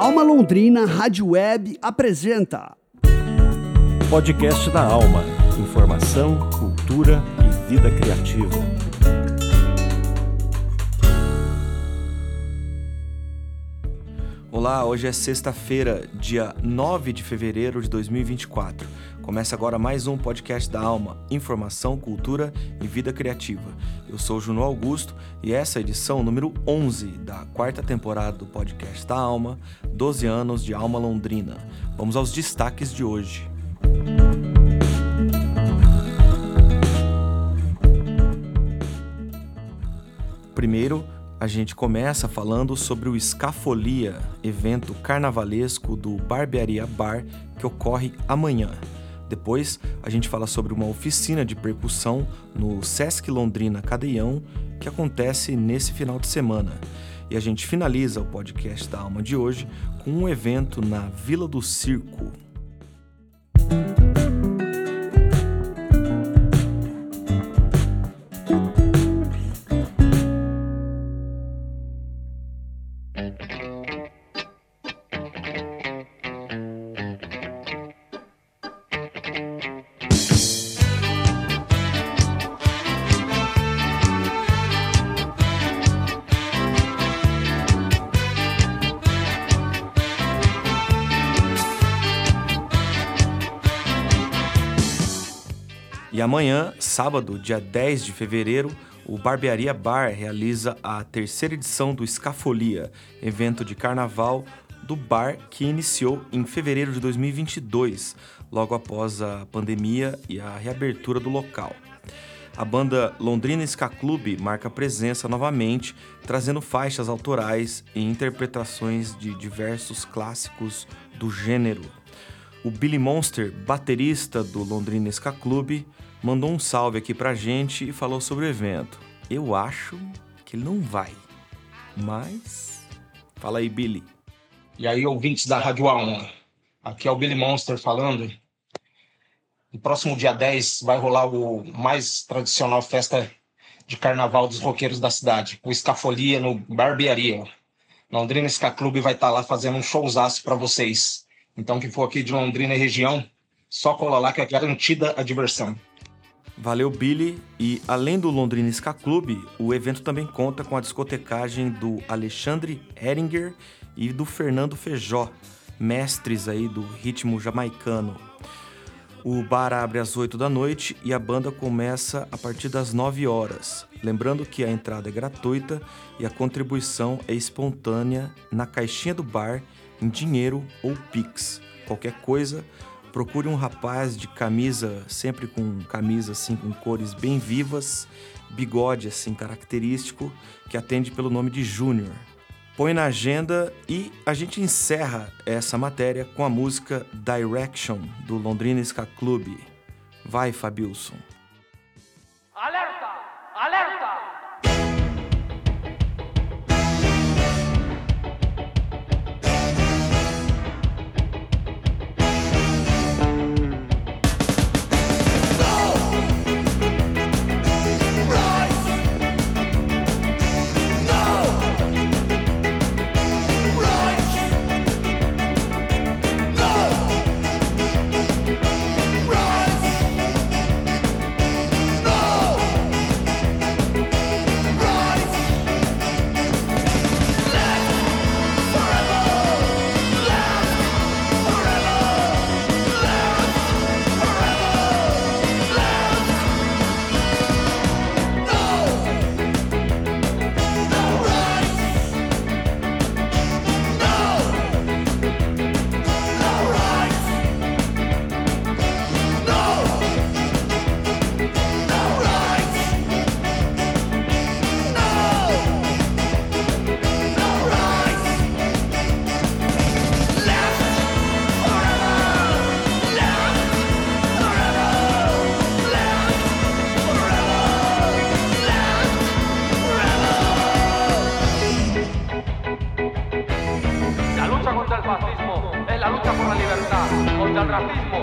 Alma Londrina Rádio Web apresenta Podcast da Alma. Informação, cultura e vida criativa. Olá, hoje é sexta-feira, dia 9 de fevereiro de 2024. Começa agora mais um podcast da Alma, informação, cultura e vida criativa. Eu sou Juno Augusto e essa é a edição número 11 da quarta temporada do podcast da Alma, 12 anos de Alma Londrina. Vamos aos destaques de hoje. Primeiro, a gente começa falando sobre o Escafolia, evento carnavalesco do Barbearia Bar que ocorre amanhã. Depois, a gente fala sobre uma oficina de percussão no Sesc Londrina Cadeião que acontece nesse final de semana. E a gente finaliza o podcast da Alma de hoje com um evento na Vila do Circo, E amanhã, sábado, dia 10 de fevereiro, o Barbearia Bar realiza a terceira edição do Escafolia, evento de carnaval do bar que iniciou em fevereiro de 2022, logo após a pandemia e a reabertura do local. A banda Londrina Ska Club marca presença novamente, trazendo faixas autorais e interpretações de diversos clássicos do gênero. O Billy Monster, baterista do Londrina Ska Club, mandou um salve aqui pra gente e falou sobre o evento. Eu acho que ele não vai, mas. Fala aí, Billy. E aí, ouvintes da Rádio Alma, aqui é o Billy Monster falando. No próximo dia 10 vai rolar o mais tradicional festa de carnaval dos roqueiros da cidade, o Escafolia no Barbearia. Londrina Ska Club vai estar lá fazendo um showzaço para vocês. Então, quem for aqui de Londrina e região, só cola lá que é garantida a diversão. Valeu, Billy. E além do Londrina Ska Club, o evento também conta com a discotecagem do Alexandre Heringer e do Fernando Feijó, mestres aí do ritmo jamaicano. O bar abre às 8 da noite e a banda começa a partir das 9 horas. Lembrando que a entrada é gratuita e a contribuição é espontânea na caixinha do bar em dinheiro ou Pix. Qualquer coisa, procure um rapaz de camisa, sempre com camisa assim com cores bem vivas, bigode assim característico, que atende pelo nome de Júnior. Põe na agenda e a gente encerra essa matéria com a música Direction do Londrina Ska Club. Vai, Fabilson.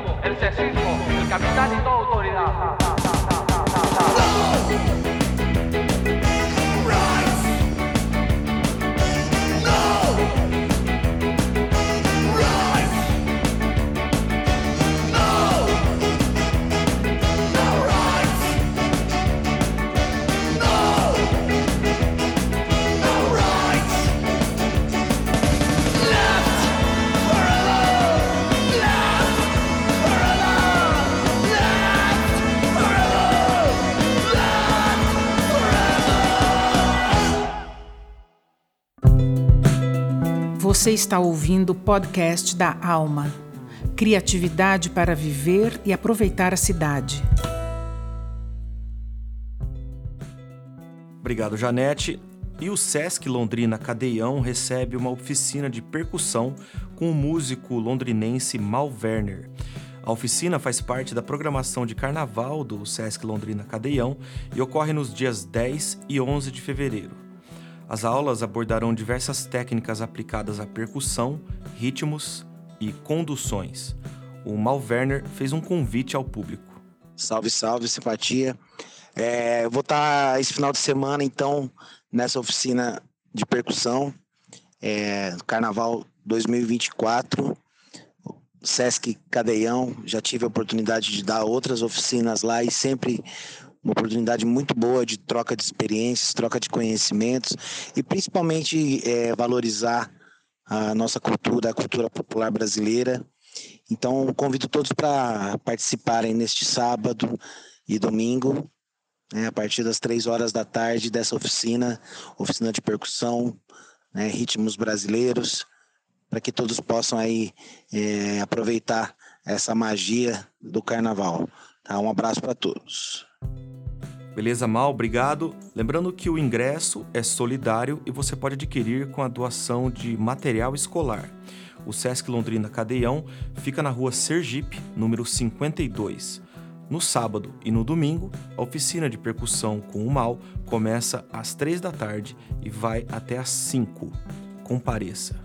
Racismo, el sexismo, el capital y toda autoridad. Você está ouvindo o podcast da Alma. Criatividade para viver e aproveitar a cidade. Obrigado, Janete. E o Sesc Londrina Cadeião recebe uma oficina de percussão com o músico londrinense Mal Werner. A oficina faz parte da programação de carnaval do Sesc Londrina Cadeião e ocorre nos dias 10 e 11 de fevereiro. As aulas abordarão diversas técnicas aplicadas à percussão, ritmos e conduções. O Mal Werner fez um convite ao público. Salve, salve, simpatia. É, vou estar esse final de semana, então, nessa oficina de percussão, é, Carnaval 2024, Sesc Cadeião. Já tive a oportunidade de dar outras oficinas lá e sempre uma oportunidade muito boa de troca de experiências, troca de conhecimentos e principalmente é, valorizar a nossa cultura, a cultura popular brasileira. Então, convido todos para participarem neste sábado e domingo, né, a partir das três horas da tarde, dessa oficina, oficina de percussão, né, ritmos brasileiros, para que todos possam aí é, aproveitar essa magia do carnaval. Tá? Um abraço para todos. Beleza, Mal? Obrigado. Lembrando que o ingresso é solidário e você pode adquirir com a doação de material escolar. O Sesc Londrina Cadeião fica na rua Sergipe, número 52. No sábado e no domingo, a oficina de percussão com o Mal começa às 3 da tarde e vai até às 5. Compareça.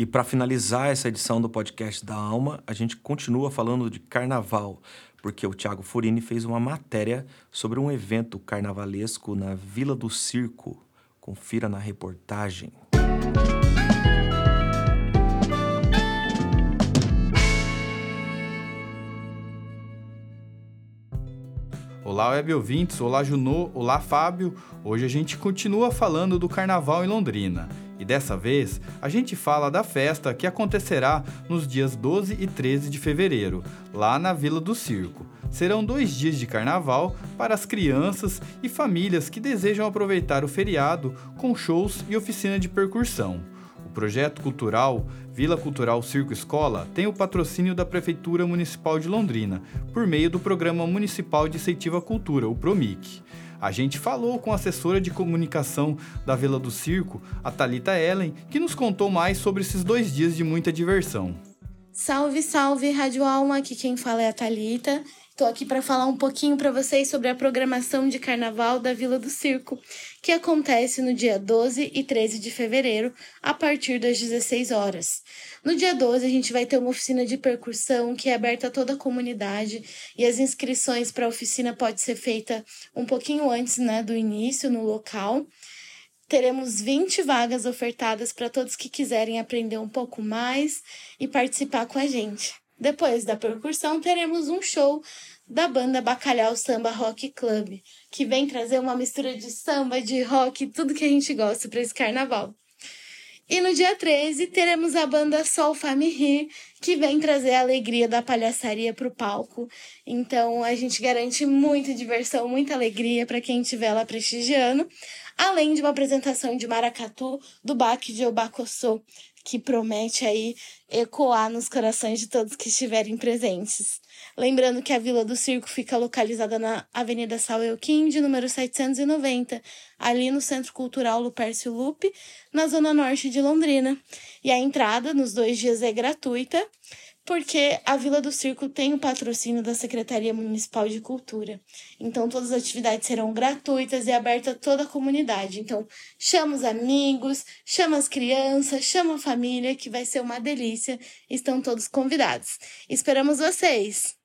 E para finalizar essa edição do podcast da Alma, a gente continua falando de carnaval, porque o Thiago Furini fez uma matéria sobre um evento carnavalesco na Vila do Circo. Confira na reportagem. Olá, web ouvintes, olá Junô, olá Fábio. Hoje a gente continua falando do carnaval em Londrina. E dessa vez, a gente fala da festa que acontecerá nos dias 12 e 13 de fevereiro, lá na Vila do Circo. Serão dois dias de carnaval para as crianças e famílias que desejam aproveitar o feriado com shows e oficina de percussão. O projeto cultural Vila Cultural Circo Escola tem o patrocínio da Prefeitura Municipal de Londrina, por meio do Programa Municipal de Incentivo à Cultura, o PROMIC. A gente falou com a assessora de comunicação da Vila do Circo, a Talita Ellen, que nos contou mais sobre esses dois dias de muita diversão. Salve, salve, Rádio Alma, aqui quem fala é a Talita. Estou aqui para falar um pouquinho para vocês sobre a programação de carnaval da Vila do Circo, que acontece no dia 12 e 13 de fevereiro, a partir das 16 horas. No dia 12, a gente vai ter uma oficina de percussão que é aberta a toda a comunidade e as inscrições para a oficina pode ser feita um pouquinho antes né, do início no local. Teremos 20 vagas ofertadas para todos que quiserem aprender um pouco mais e participar com a gente. Depois da percussão, teremos um show da banda Bacalhau Samba Rock Club, que vem trazer uma mistura de samba, de rock, tudo que a gente gosta para esse carnaval. E no dia 13 teremos a banda Sol Fame Rir, que vem trazer a alegria da palhaçaria para o palco. Então a gente garante muita diversão, muita alegria para quem estiver lá prestigiando, além de uma apresentação de maracatu do Baque de Obacossô, que promete aí ecoar nos corações de todos que estiverem presentes. Lembrando que a Vila do Circo fica localizada na Avenida Saueuquim, de número 790, ali no Centro Cultural Lupercio Lupe, na zona norte de Londrina. E a entrada nos dois dias é gratuita porque a Vila do Circo tem o patrocínio da Secretaria Municipal de Cultura. Então, todas as atividades serão gratuitas e abertas a toda a comunidade. Então, chama os amigos, chama as crianças, chama a família, que vai ser uma delícia. Estão todos convidados. Esperamos vocês!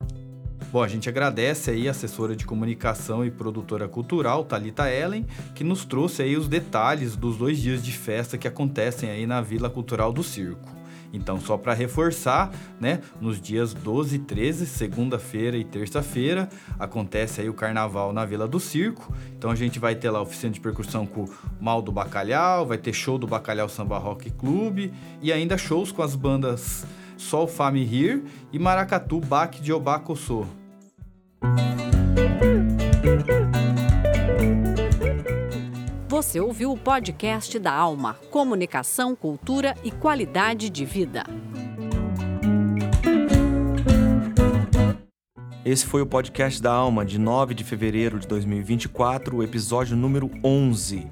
Bom, a gente agradece aí a assessora de comunicação e produtora cultural, Talita Ellen, que nos trouxe aí os detalhes dos dois dias de festa que acontecem aí na Vila Cultural do Circo. Então, só para reforçar, né, nos dias 12 e 13, segunda-feira e terça-feira, acontece aí o carnaval na Vila do Circo. Então a gente vai ter lá oficina de percussão com o Mal do Bacalhau, vai ter show do Bacalhau Samba Rock Clube e ainda shows com as bandas Sol Fame Here e Maracatu Baque de Obacossô. Você ouviu o podcast da Alma, Comunicação, Cultura e Qualidade de Vida. Esse foi o podcast da Alma de 9 de fevereiro de 2024, o episódio número 11.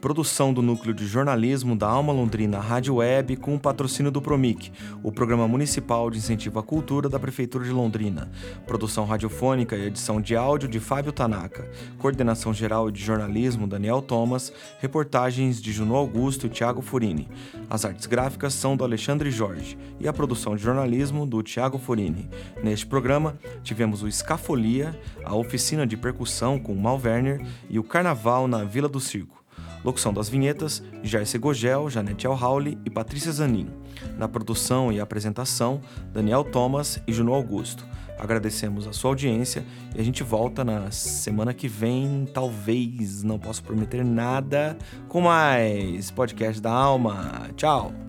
Produção do Núcleo de Jornalismo da Alma Londrina Rádio Web com o patrocínio do Promic, o Programa Municipal de Incentivo à Cultura da Prefeitura de Londrina. Produção radiofônica e edição de áudio de Fábio Tanaka. Coordenação geral de jornalismo Daniel Thomas. Reportagens de Juno Augusto e Tiago Furini. As artes gráficas são do Alexandre Jorge e a produção de jornalismo do Tiago Furini. Neste programa, tivemos o Escafolia, a oficina de percussão com Mal Werner e o Carnaval na Vila do Circo. Locução das vinhetas, Jair Gogel, Janete Alhauli e Patrícia Zanin. Na produção e apresentação, Daniel Thomas e Juno Augusto. Agradecemos a sua audiência e a gente volta na semana que vem, talvez, não posso prometer nada, com mais podcast da alma. Tchau!